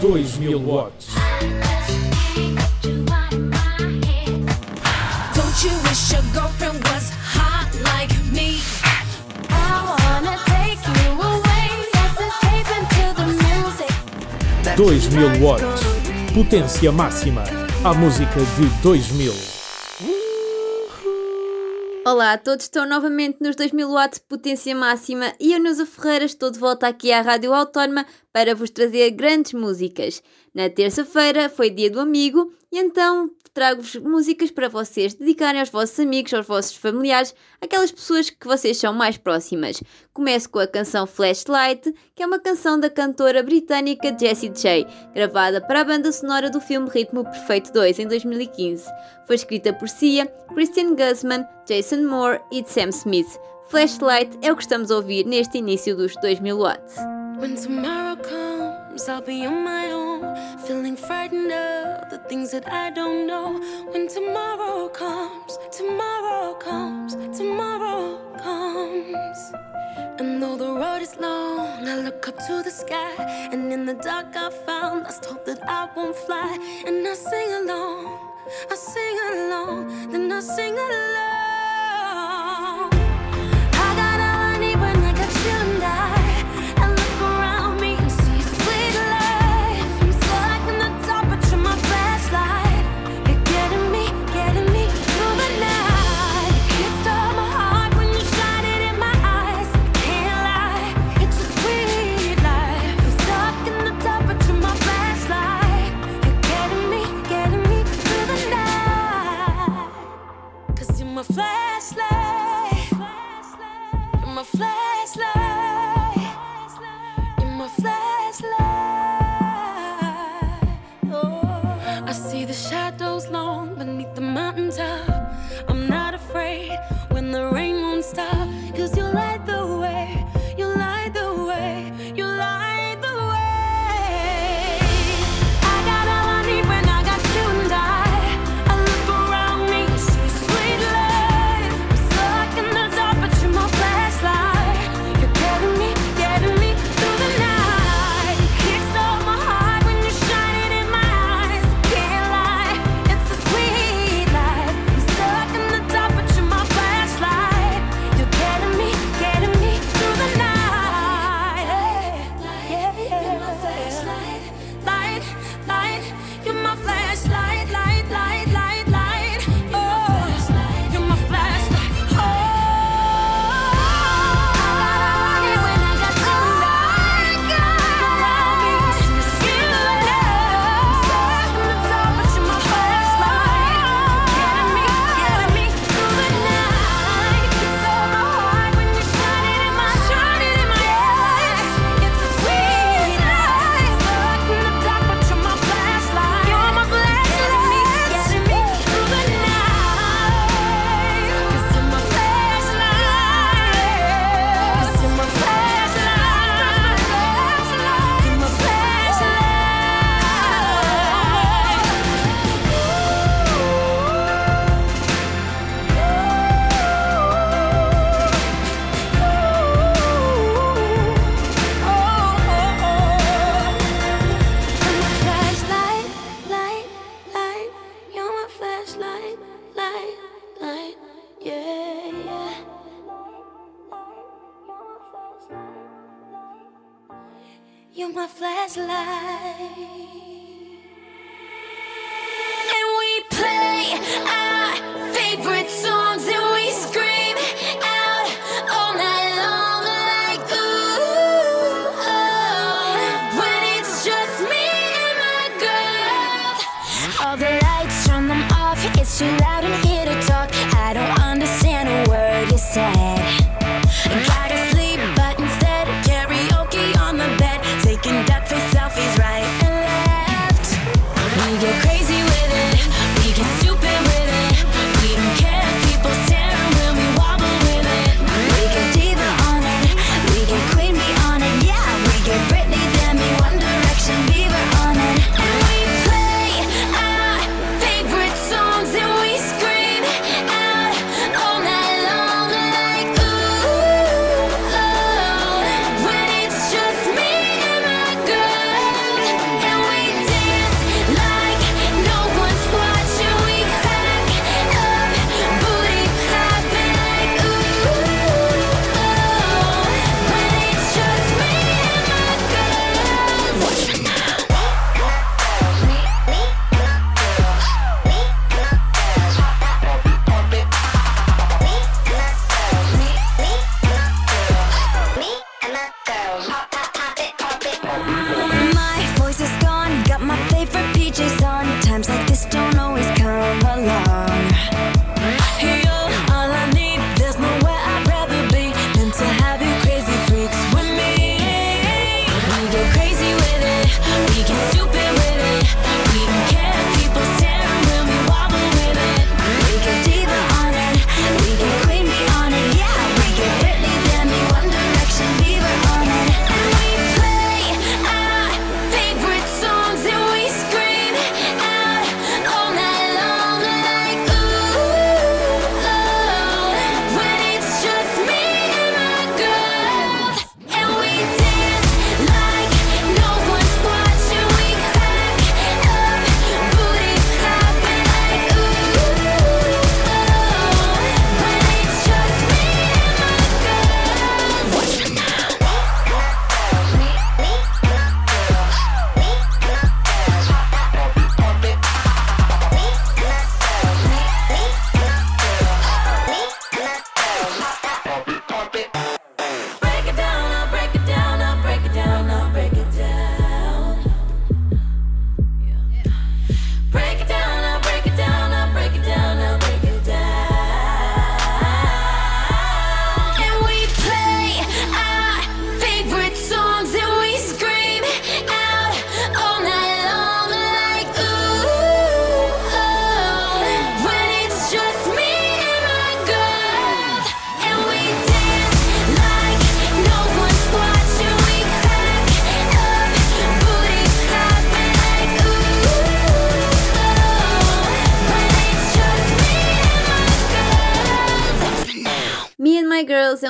2000 watts. Don't you wish your girlfriend was hot like me? I wanna take you away. Watts. Potência máxima. A música de dois mil. Olá a todos, estou novamente nos 2000 watts de potência máxima e eu, Nusa Ferreira, estou de volta aqui à Rádio Autónoma para vos trazer grandes músicas. Na terça-feira foi dia do amigo e então trago-vos músicas para vocês dedicarem aos vossos amigos, aos vossos familiares, aquelas pessoas que vocês são mais próximas. Começo com a canção Flashlight, que é uma canção da cantora britânica Jessie J, gravada para a banda sonora do filme Ritmo Perfeito 2 em 2015. Foi escrita por Sia, Christian Guzman, Jason Moore e Sam Smith. Flashlight é o que estamos a ouvir neste início dos 2000 watts. When tomorrow comes, I'll be on my own, feeling frightened of things that I don't know. When tomorrow comes, tomorrow comes, tomorrow comes. And though the road is long, I look up to the sky. And in the dark, I found I hope that I won't fly. And I sing along, I sing along, then I sing along.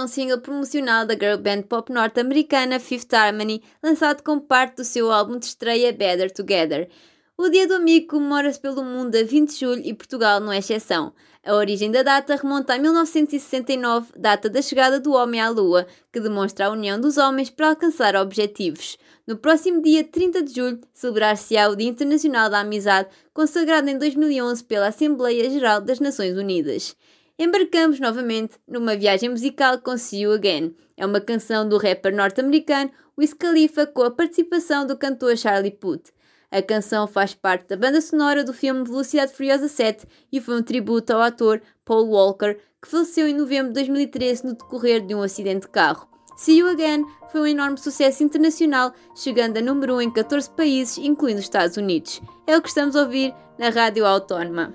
É um single promocional da girl band pop norte-americana Fifth Harmony, lançado como parte do seu álbum de estreia Better Together. O Dia do Amigo comemora-se pelo mundo a 20 de julho e Portugal não é exceção. A origem da data remonta a 1969, data da chegada do homem à Lua, que demonstra a união dos homens para alcançar objetivos. No próximo dia 30 de julho, celebrar-se-á o Dia Internacional da Amizade, consagrado em 2011 pela Assembleia Geral das Nações Unidas. Embarcamos novamente numa viagem musical com See You Again. É uma canção do rapper norte-americano Wiz Khalifa com a participação do cantor Charlie Puth. A canção faz parte da banda sonora do filme Velocidade Furiosa 7 e foi um tributo ao ator Paul Walker, que faleceu em novembro de 2013 no decorrer de um acidente de carro. See You Again foi um enorme sucesso internacional, chegando a número 1 em 14 países, incluindo os Estados Unidos. É o que estamos a ouvir na Rádio Autónoma.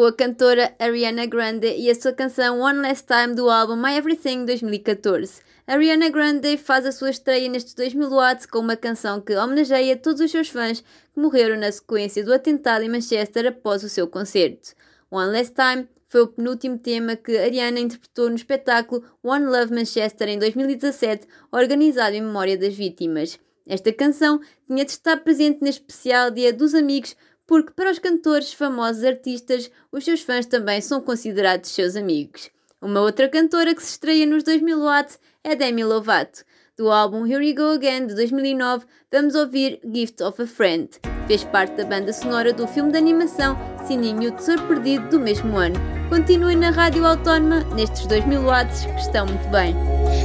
com a cantora Ariana Grande e a sua canção One Last Time do álbum My Everything 2014. Ariana Grande faz a sua estreia nestes 2000 watts com uma canção que homenageia todos os seus fãs que morreram na sequência do atentado em Manchester após o seu concerto. One Last Time foi o penúltimo tema que Ariana interpretou no espetáculo One Love Manchester em 2017, organizado em memória das vítimas. Esta canção tinha de estar presente neste especial Dia dos Amigos porque para os cantores, famosos artistas, os seus fãs também são considerados seus amigos. Uma outra cantora que se estreia nos 2000 watts é Demi Lovato. Do álbum Here We Go Again de 2009, vamos ouvir Gift of a Friend. Fez parte da banda sonora do filme de animação Sininho o Tesouro Perdido do mesmo ano. Continuem na Rádio Autónoma nestes 2000 watts que estão muito bem.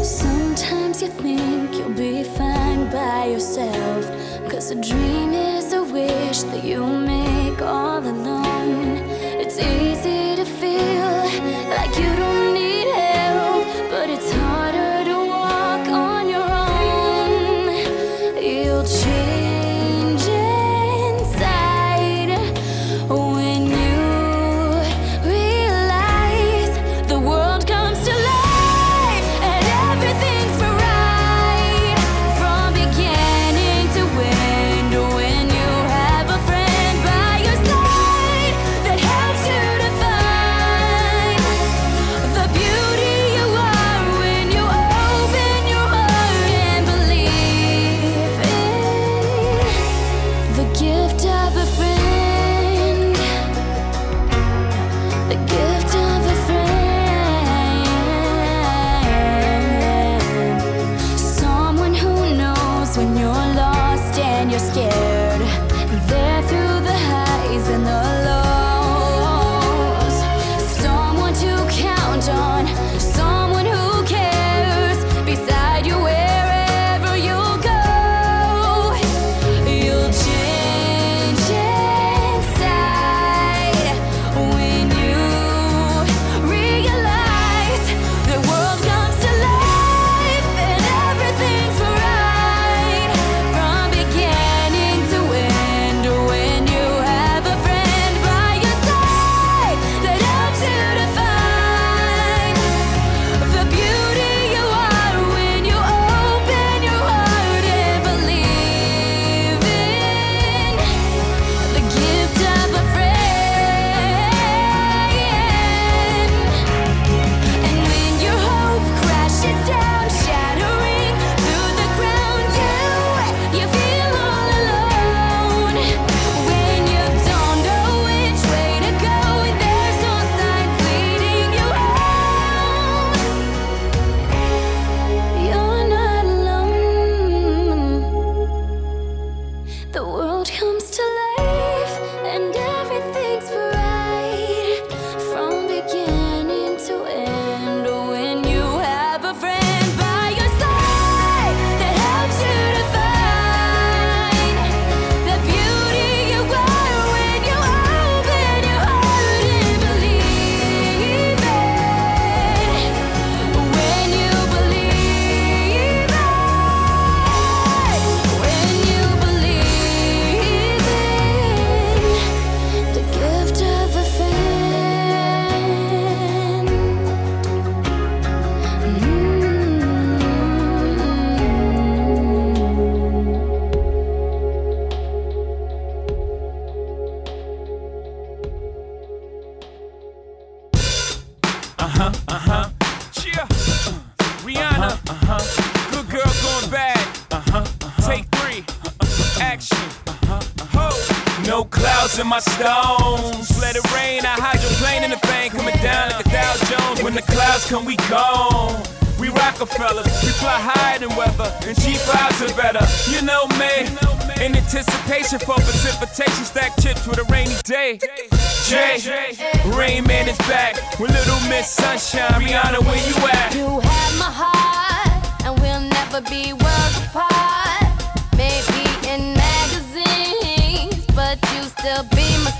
Sometimes you think you'll be fine by yourself. Cause a dream is wish that you make all alone. It's easy to feel like you don't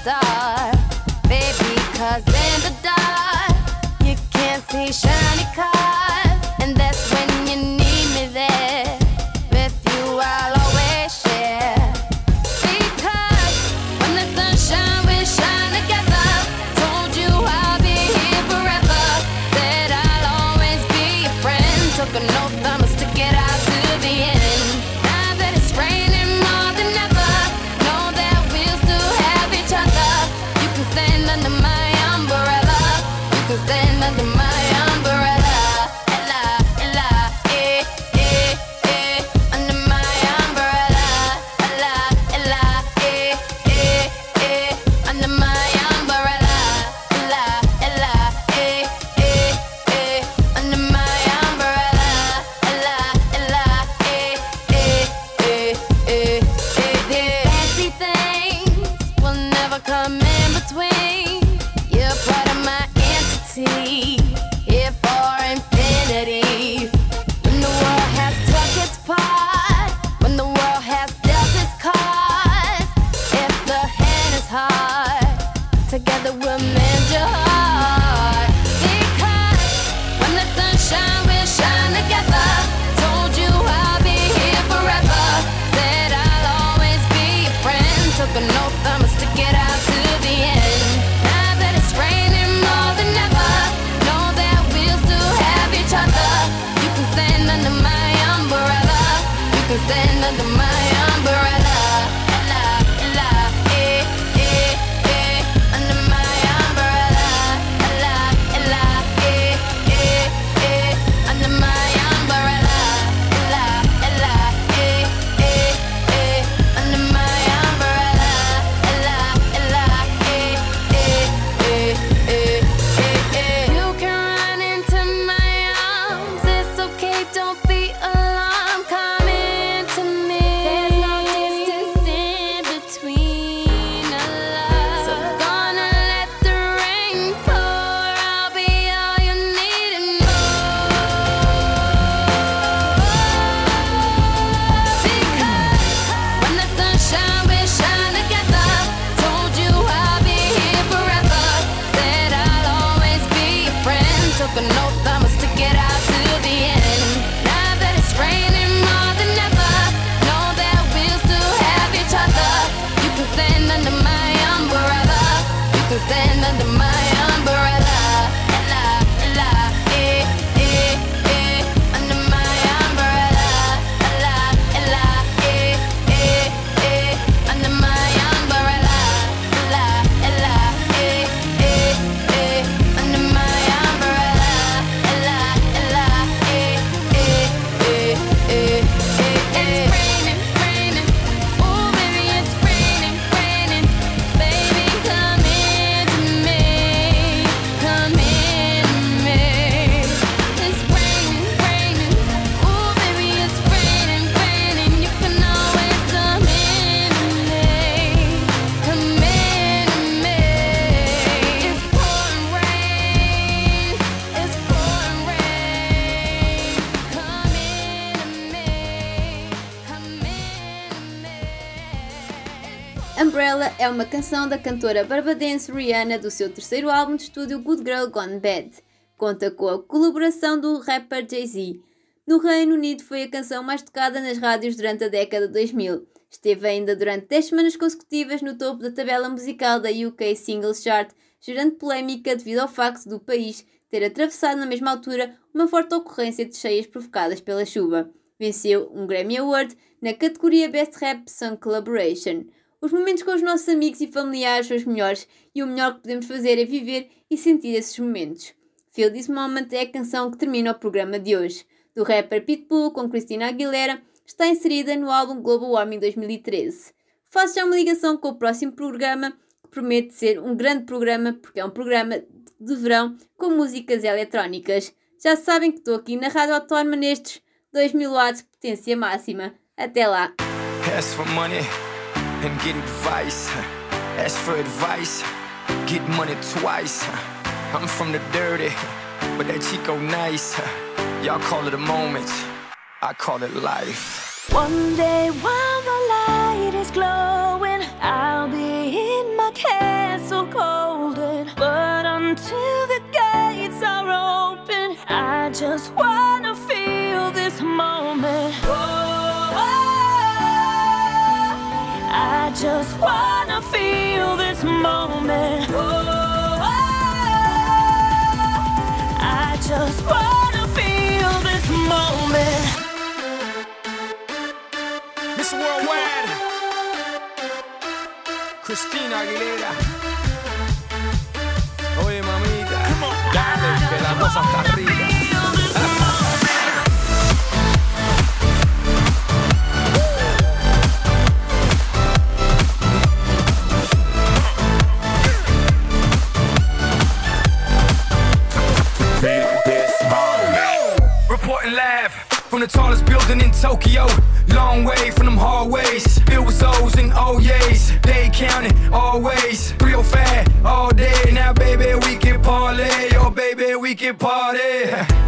stop. Umbrella é uma canção da cantora barbadense Rihanna do seu terceiro álbum de estúdio Good Girl Gone Bad. Conta com a colaboração do rapper Jay-Z. No Reino Unido foi a canção mais tocada nas rádios durante a década de 2000. Esteve ainda durante 10 semanas consecutivas no topo da tabela musical da UK Singles Chart, gerando polémica devido ao facto do país ter atravessado na mesma altura uma forte ocorrência de cheias provocadas pela chuva. Venceu um Grammy Award na categoria Best Rap Song Collaboration. Os momentos com os nossos amigos e familiares são os melhores e o melhor que podemos fazer é viver e sentir esses momentos. Feel This Moment é a canção que termina o programa de hoje. Do rapper Pitbull com Christina Aguilera, está inserida no álbum Global Warming 2013. Faço já uma ligação com o próximo programa, que promete ser um grande programa, porque é um programa de verão com músicas eletrónicas. Já sabem que estou aqui na Rádio Autónoma nestes 2000 watts de potência máxima. Até lá! And get advice. Ask for advice, get money twice. I'm from the dirty, but that Chico nice. Y'all call it a moment, I call it life. One day while just wanna feel this moment. Oh, I just wanna feel this moment. Miss Worldwide, Christina Aguilera. Oye, mamita, dale, que la cosa está Tokyo. Long way from them hallways. Filled with O's and yeas. They counting always. Real fat all day. Now, baby, we can parlay. Oh, baby, we can party.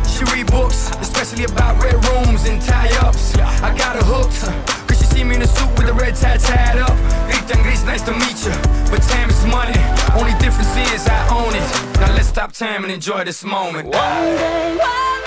She read books, especially about red rooms and tie ups. I got her hooked. Cause she see me in a suit with a red tie tied up. Gris, nice to meet you. But time is money. Only difference is I own it. Now let's stop time and enjoy this moment. One day while the